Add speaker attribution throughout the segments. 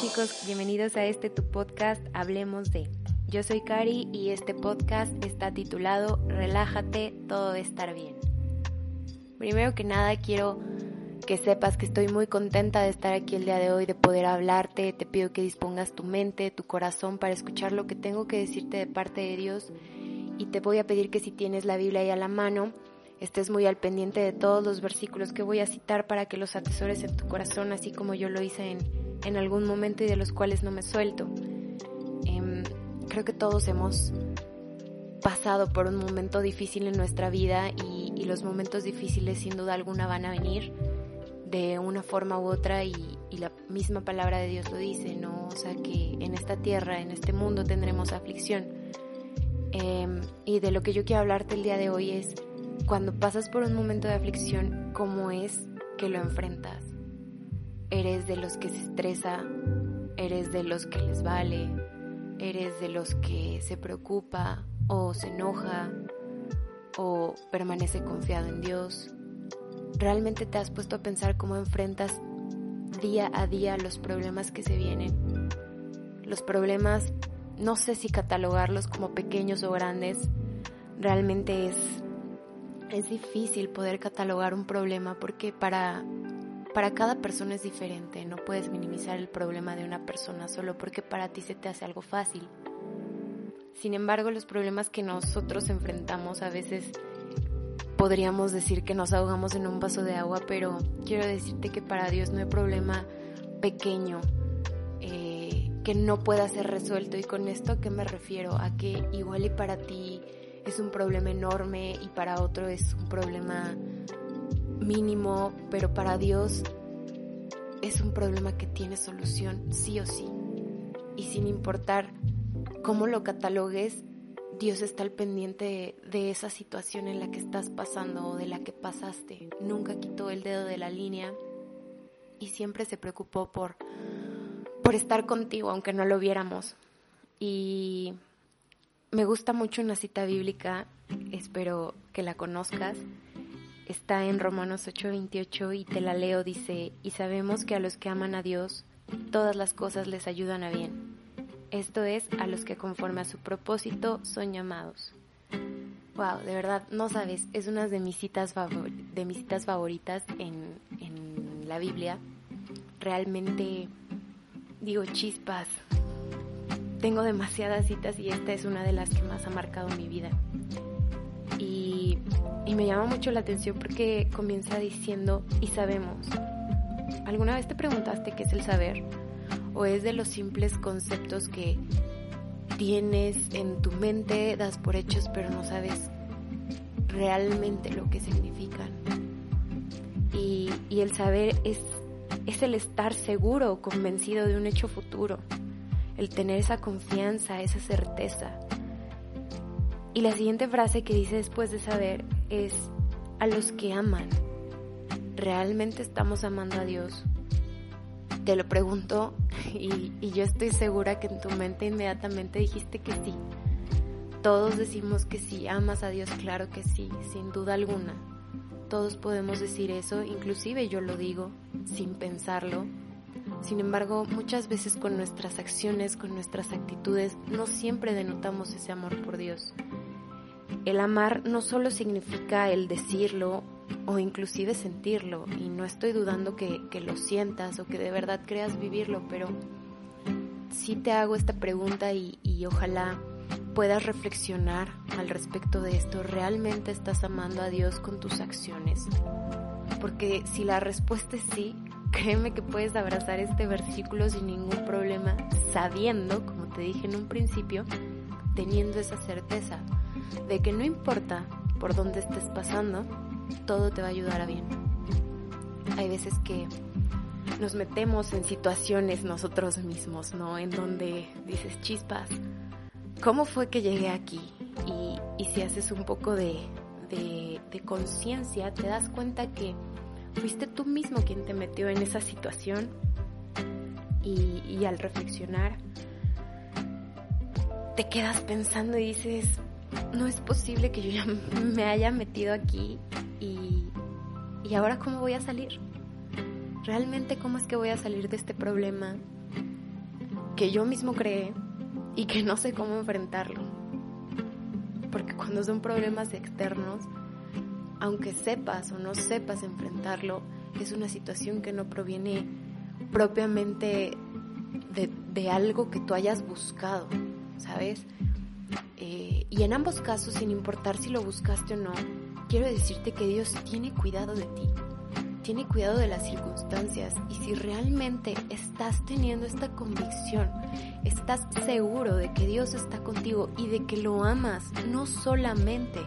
Speaker 1: Chicos, bienvenidos a este tu podcast Hablemos de. Yo soy Cari y este podcast está titulado Relájate, todo estar bien. Primero que nada quiero que sepas que estoy muy contenta de estar aquí el día de hoy, de poder hablarte. Te pido que dispongas tu mente, tu corazón para escuchar lo que tengo que decirte de parte de Dios. Y te voy a pedir que si tienes la Biblia ahí a la mano, estés muy al pendiente de todos los versículos que voy a citar para que los atesores en tu corazón, así como yo lo hice en, en algún momento y de los cuales no me suelto. Em, creo que todos hemos pasado por un momento difícil en nuestra vida y, los momentos difíciles sin duda alguna van a venir de una forma u otra y, la misma palabra de Dios lo dice, ¿no? O sea que en esta tierra, en este mundo tendremos aflicción. Eh, y de lo que yo quiero hablarte el día de hoy es cuando pasas por un momento de aflicción, ¿cómo es que lo enfrentas? ¿Eres de los que se estresa? ¿Eres de los que les vale? ¿Eres de los que se preocupa o se enoja o permanece confiado en Dios? ¿Realmente te has puesto a pensar cómo enfrentas día a día los problemas que se vienen? Los problemas, no sé si catalogarlos como pequeños o grandes, realmente es, es difícil poder catalogar un problema porque para, para cada persona es diferente, no puedes minimizar el problema de una persona solo porque para ti se te hace algo fácil. Sin embargo, los problemas que nosotros enfrentamos a veces podríamos decir que nos ahogamos en un vaso de agua, pero quiero decirte que para Dios no hay problema pequeño eh, que no pueda ser resuelto. ¿Y con esto a qué me refiero? A que igual y para ti es un problema enorme y para otro es un problema mínimo, pero para Dios es un problema que tiene solución sí o sí. Y sin importar cómo lo catalogues, Dios está al pendiente de, esa situación en la que estás pasando o de la que pasaste. Nunca quitó el dedo de la línea y siempre se preocupó por, por estar contigo, aunque no lo viéramos. Y me gusta mucho una cita bíblica, espero que la conozcas. Está en Romanos 8:28 y te la leo, dice, y sabemos que a los que aman a Dios, todas las cosas les ayudan a bien esto es a los que conforme a su propósito son llamados. Wow, de verdad, no sabes, es una de mis citas, de mis citas favoritas en, en la Biblia. Realmente digo chispas. Tengo demasiadas citas y esta es una de las que más ha marcado mi vida. Y, me llama mucho la atención porque comienza diciendo, y sabemos. ¿Alguna vez te preguntaste qué es el saber? o es de los simples conceptos que tienes en tu mente, das por hechos, pero no sabes realmente lo que significan. Y, y el saber es, es el estar seguro, convencido de un hecho futuro, el tener esa confianza, esa certeza. Y la siguiente frase que dice después de saber es a los que aman. ¿Realmente estamos amando a Dios? te lo pregunto y, y, yo estoy segura que en tu mente inmediatamente dijiste que sí. Todos decimos que sí, amas a Dios, claro que sí, sin duda alguna. Todos podemos decir eso, inclusive yo lo digo sin pensarlo. Sin embargo, muchas veces con nuestras acciones, con nuestras actitudes, no siempre denotamos ese amor por Dios. El amar no solo significa el decirlo o inclusive sentirlo. Y no estoy dudando que, que, lo sientas o que de verdad creas vivirlo, pero sí te hago esta pregunta y, y ojalá puedas reflexionar al respecto de esto. ¿Realmente estás amando a Dios con tus acciones? Porque si la respuesta es sí, créeme que puedes abrazar este versículo sin ningún problema, sabiendo, como te dije en un principio, teniendo esa certeza de que no importa por donde estés pasando, todo te va a ayudar a bien. Hay veces que nos metemos en situaciones nosotros mismos, ¿no? En donde dices, chispas, ¿cómo fue que llegué aquí? Y, si haces un poco de, de conciencia, te das cuenta que fuiste tú mismo quien te metió en esa situación y, al reflexionar te quedas pensando y dices, no es posible que yo ya me haya metido aquí y, y ahora cómo voy a salir. Realmente cómo es que voy a salir de este problema que yo mismo creé y que no sé cómo enfrentarlo. Porque cuando son problemas externos, aunque sepas o no sepas enfrentarlo, es una situación que no proviene propiamente de, algo que tú hayas buscado, ¿sabes? Eh, y en ambos casos, sin importar si lo buscaste o no, quiero decirte que Dios tiene cuidado de ti, tiene cuidado de las circunstancias. Y si realmente estás teniendo esta convicción, estás seguro de que Dios está contigo y de que lo amas, no solamente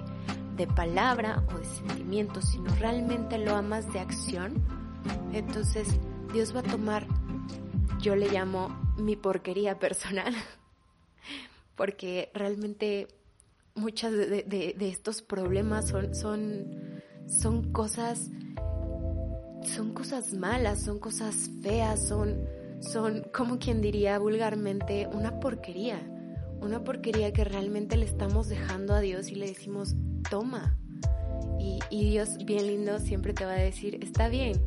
Speaker 1: de palabra o de sentimiento, sino realmente lo amas de acción, entonces Dios va a tomar, yo le llamo mi porquería personal, porque realmente muchas de, estos problemas son, son, son cosas, son cosas malas, son cosas feas, son, son, como quien diría vulgarmente, una porquería, una porquería que realmente le estamos dejando a Dios y le decimos, toma. Y, y Dios, bien lindo, siempre te va a decir, está bien,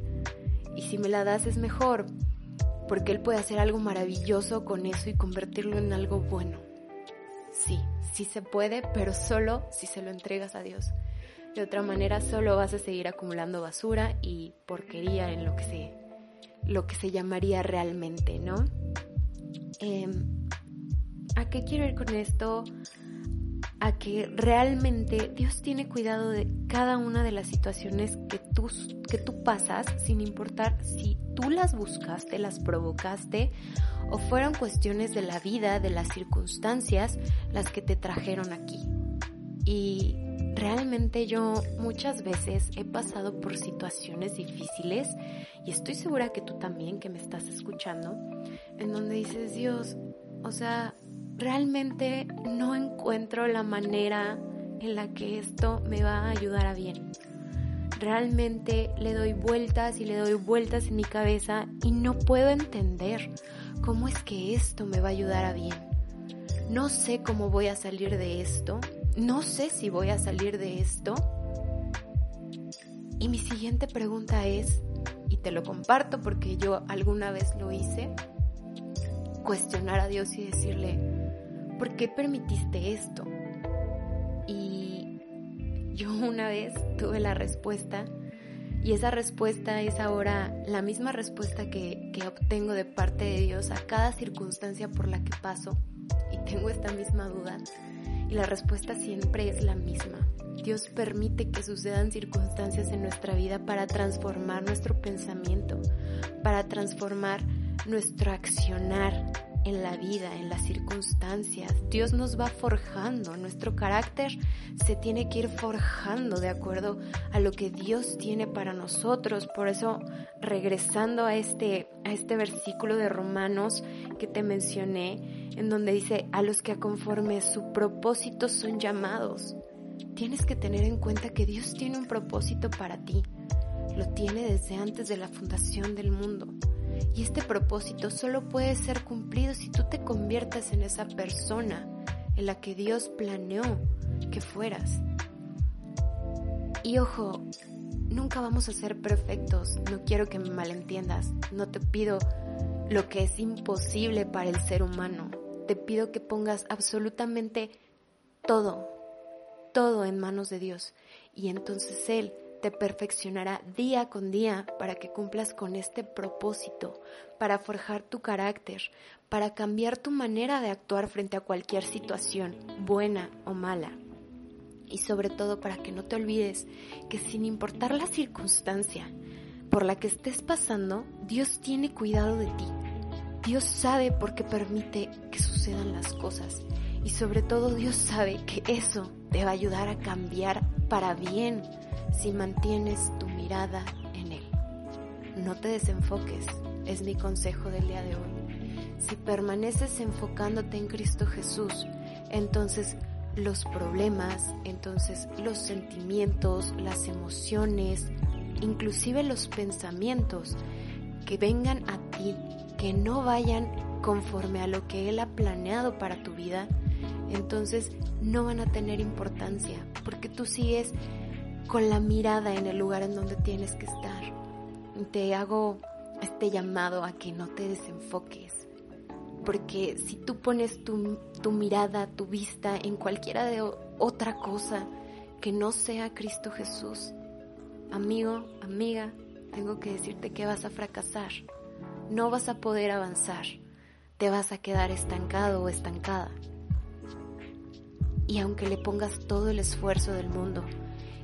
Speaker 1: y si me la das es mejor, porque Él puede hacer algo maravilloso con eso y convertirlo en algo bueno. Sí, sí se puede, pero solo si se lo entregas a Dios. De otra manera solo vas a seguir acumulando basura y porquería en lo que se, lo que se llamaría realmente, ¿no? Em, ¿A qué quiero ir con esto? a que realmente Dios tiene cuidado de cada una de las situaciones que tú, que tú pasas, sin importar si tú las buscaste, las provocaste o fueron cuestiones de la vida, de las circunstancias, las que te trajeron aquí. Y realmente yo muchas veces he pasado por situaciones difíciles y estoy segura que tú también que me estás escuchando, en donde dices, Dios, o sea, realmente no encuentro la manera en la que esto me va a ayudar a bien. Realmente le doy vueltas y le doy vueltas en mi cabeza y no puedo entender cómo es que esto me va a ayudar a bien. No sé cómo voy a salir de esto, no sé si voy a salir de esto. Y mi siguiente pregunta es, y te lo comparto porque yo alguna vez lo hice, cuestionar a Dios y decirle, ¿por qué permitiste esto? Y yo una vez tuve la respuesta y esa respuesta es ahora la misma respuesta que, que obtengo de parte de Dios a cada circunstancia por la que paso. Y tengo esta misma duda. Y la respuesta siempre es la misma. Dios permite que sucedan circunstancias en nuestra vida para transformar nuestro pensamiento, para transformar nuestro accionar, en la vida, en las circunstancias. Dios nos va forjando, nuestro carácter se tiene que ir forjando de acuerdo a lo que Dios tiene para nosotros. Por eso, regresando a este, a este versículo de Romanos que te mencioné, en donde dice, a los que conforme su propósito son llamados. Tienes que tener en cuenta que Dios tiene un propósito para ti. Lo tiene desde antes de la fundación del mundo. Y este propósito solo puede ser cumplido si tú te conviertas en esa persona en la que Dios planeó que fueras. Y ojo, nunca vamos a ser perfectos, no quiero que me malentiendas, no te pido lo que es imposible para el ser humano, te pido que pongas absolutamente todo, todo en manos de Dios. Y entonces Él te perfeccionará día con día para que cumplas con este propósito, para forjar tu carácter, para cambiar tu manera de actuar frente a cualquier situación, buena o mala. Y sobre todo para que no te olvides que sin importar la circunstancia por la que estés pasando, Dios tiene cuidado de ti. Dios sabe por qué permite que sucedan las cosas Y sobre todo Dios sabe que eso te va a ayudar a cambiar para bien si mantienes tu mirada en Él. No te desenfoques, es mi consejo del día de hoy. Si permaneces enfocándote en Cristo Jesús, entonces los problemas, entonces los sentimientos, las emociones, inclusive los pensamientos que vengan a ti, que no vayan conforme a lo que Él ha planeado para tu vida, entonces no van a tener importancia, porque tú sigues con la mirada en el lugar en donde tienes que estar. Te hago este llamado a que no te desenfoques, porque si tú pones tu, tu mirada, tu vista en cualquiera de otra cosa que no sea Cristo Jesús, amigo, amiga, tengo que decirte que vas a fracasar, no vas a poder avanzar, te vas a quedar estancado o estancada. Y aunque le pongas todo el esfuerzo del mundo,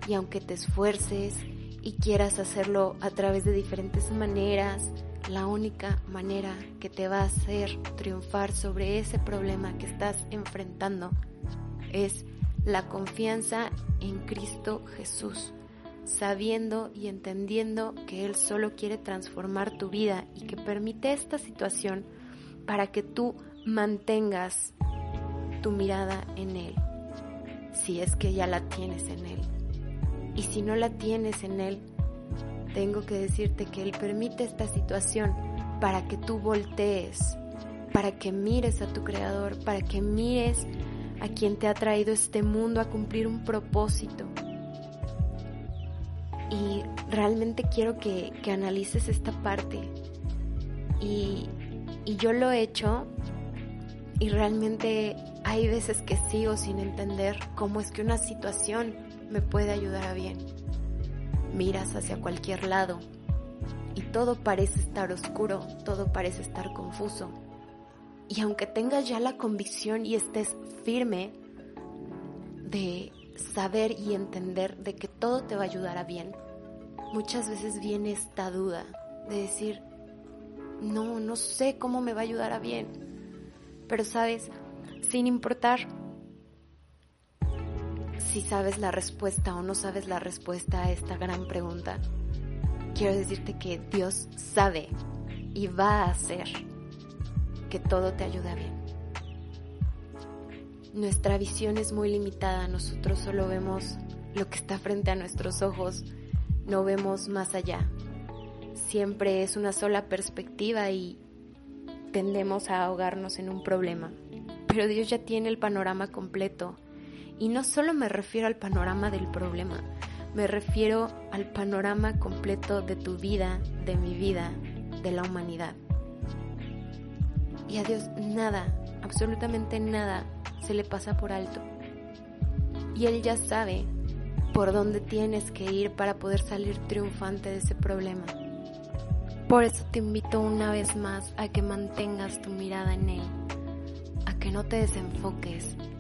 Speaker 1: y aunque te esfuerces y quieras hacerlo a través de diferentes maneras, la única manera que te va a hacer triunfar sobre ese problema que estás enfrentando es la confianza en Cristo Jesús, sabiendo y entendiendo que Él solo quiere transformar tu vida y que permite esta situación para que tú mantengas tu mirada en Él si es que ya la tienes en Él. Y si no la tienes en Él, tengo que decirte que Él permite esta situación para que tú voltees, para que mires a tu Creador, para que mires a quien te ha traído este mundo a cumplir un propósito. Y realmente quiero que, que analices esta parte. Y, y yo lo he hecho y realmente hay veces que sigo sin entender cómo es que una situación me puede ayudar a bien. Miras hacia cualquier lado y todo parece estar oscuro, todo parece estar confuso. Y aunque tengas ya la convicción y estés firme de saber y entender de que todo te va a ayudar a bien, muchas veces viene esta duda de decir, no, no sé cómo me va a ayudar a bien. Pero sabes, sin importar si sabes la respuesta o no sabes la respuesta a esta gran pregunta, quiero decirte que Dios sabe y va a hacer que todo te ayude bien. Nuestra visión es muy limitada, nosotros solo vemos lo que está frente a nuestros ojos, no vemos más allá. Siempre es una sola perspectiva y tendemos a ahogarnos en un problema pero Dios ya tiene el panorama completo. Y no solo me refiero al panorama del problema, me refiero al panorama completo de tu vida, de mi vida, de la humanidad. Y a Dios nada, absolutamente nada, se le pasa por alto. Y Él ya sabe por dónde tienes que ir para poder salir triunfante de ese problema. Por eso te invito una vez más a que mantengas tu mirada en Él que no te desenfoques, a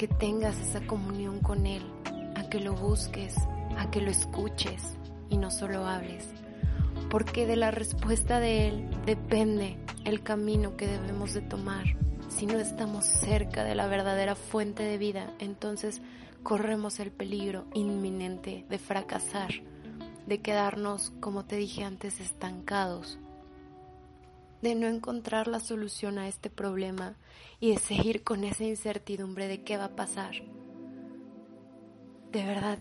Speaker 1: que tengas esa comunión con Él, a que lo busques, a que lo escuches y no solo hables. Porque de la respuesta de Él depende el camino que debemos de tomar. Si no estamos cerca de la verdadera fuente de vida, entonces corremos el peligro inminente de fracasar, de quedarnos, como te dije antes, estancados de no encontrar la solución a este problema y de seguir con esa incertidumbre de qué va a pasar. De verdad,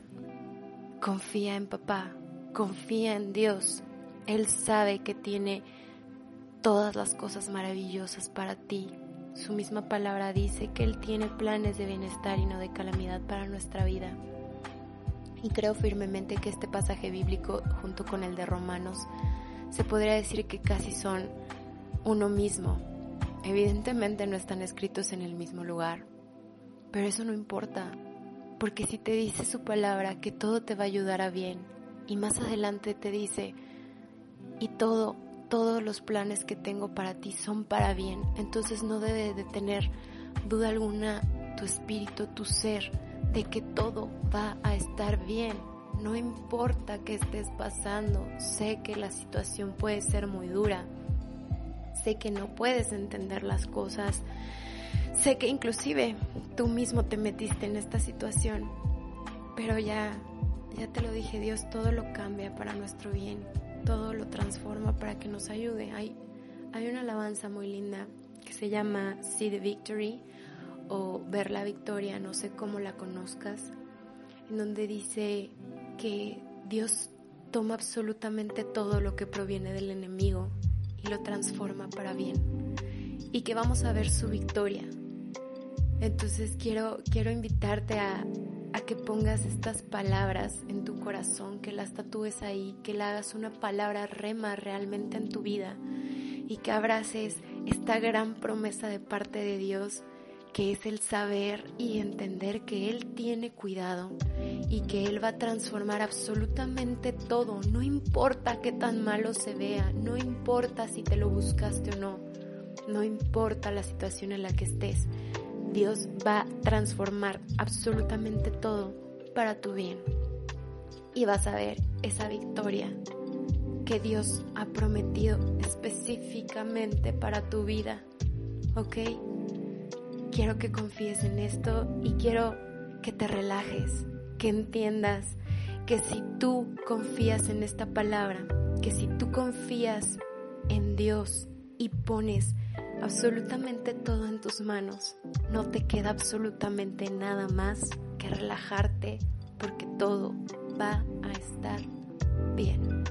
Speaker 1: confía en papá, confía en Dios. Él sabe que tiene todas las cosas maravillosas para ti. Su misma palabra dice que Él tiene planes de bienestar y no de calamidad para nuestra vida. Y creo firmemente que este pasaje bíblico, junto con el de Romanos, se podría decir que casi son uno mismo. Evidentemente no están escritos en el mismo lugar, pero eso no importa, porque si te dice su palabra que todo te va a ayudar a bien, y más adelante te dice, y todo, todos los planes que tengo para ti son para bien, entonces no debe de tener duda alguna tu espíritu, tu ser, de que todo va a estar bien. No importa qué estés pasando, sé que la situación puede ser muy dura, sé que no puedes entender las cosas Sé que inclusive tú mismo te metiste en esta situación, pero ya, ya te lo dije, Dios todo lo cambia para nuestro bien, todo lo transforma para que nos ayude. Hay, hay una alabanza muy linda que se llama See the Victory o Ver la Victoria, no sé cómo la conozcas, en donde dice que Dios toma absolutamente todo lo que proviene del enemigo y lo transforma para bien y que vamos a ver su victoria. Entonces quiero, quiero invitarte a, a que pongas estas palabras en tu corazón, que las tatúes ahí, que le hagas una palabra rema realmente en tu vida y que abraces esta gran promesa de parte de Dios que es el saber y entender que Él tiene cuidado y que Él va a transformar absolutamente todo, no importa qué tan malo se vea, no importa si te lo buscaste o no, no importa la situación en la que estés, Dios va a transformar absolutamente todo para tu bien y vas a ver esa victoria que Dios ha prometido específicamente para tu vida, ¿ok? Quiero que confíes en esto y quiero que te relajes, que entiendas que si tú confías en esta palabra, que si tú confías en Dios y pones absolutamente todo en tus manos, no te queda absolutamente nada más que relajarte porque todo va a estar bien.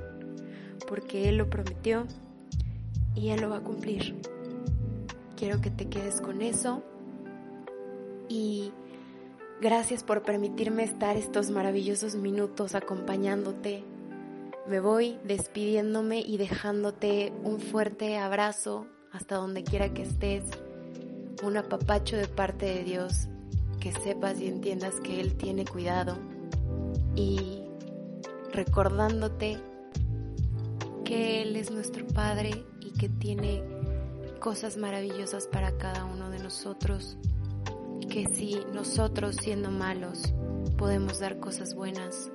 Speaker 1: Porque Él lo prometió y Él lo va a cumplir. Quiero que te quedes con eso y gracias por permitirme estar estos maravillosos minutos acompañándote. Me voy despidiéndome y dejándote un fuerte abrazo hasta donde quiera que estés, un apapacho de parte de Dios, que sepas y entiendas que Él tiene cuidado y recordándote que Él es nuestro Padre y que tiene cosas maravillosas para cada uno de nosotros que si nosotros siendo malos podemos dar cosas buenas,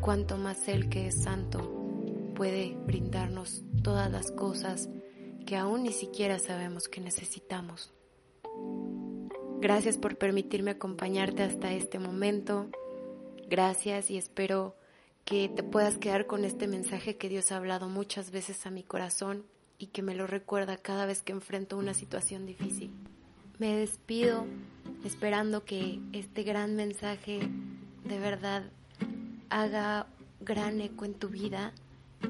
Speaker 1: cuanto más Él que es santo puede brindarnos todas las cosas que aún ni siquiera sabemos que necesitamos. Gracias por permitirme acompañarte hasta este momento. Gracias y espero que te puedas quedar con este mensaje que Dios ha hablado muchas veces a mi corazón y que me lo recuerda cada vez que enfrento una situación difícil. Me despido esperando que este gran mensaje de verdad haga gran eco en tu vida,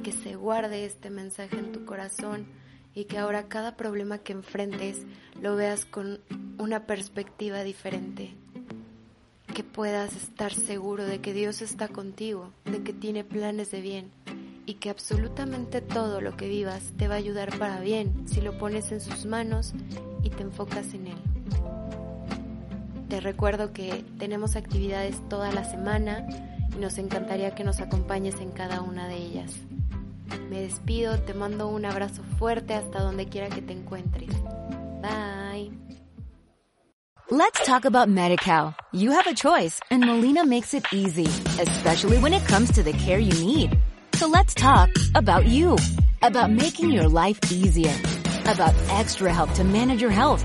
Speaker 1: que se guarde este mensaje en tu corazón y que ahora cada problema que enfrentes lo veas con una perspectiva diferente. Que puedas estar seguro de que Dios está contigo, de que tiene planes de bien y que absolutamente todo lo que vivas te va a ayudar para bien si lo pones en sus manos y te enfocas en Él. Te recuerdo que tenemos actividades toda la semana y nos encantaría que nos acompañes en cada una de ellas. Me despido, te mando un abrazo fuerte hasta donde quiera que te encuentres. Bye.
Speaker 2: Let's talk about MediCal. You have a choice and Molina makes it easy, especially when it comes to the care you need. So let's talk about you, about making your life easier, about extra help to manage your health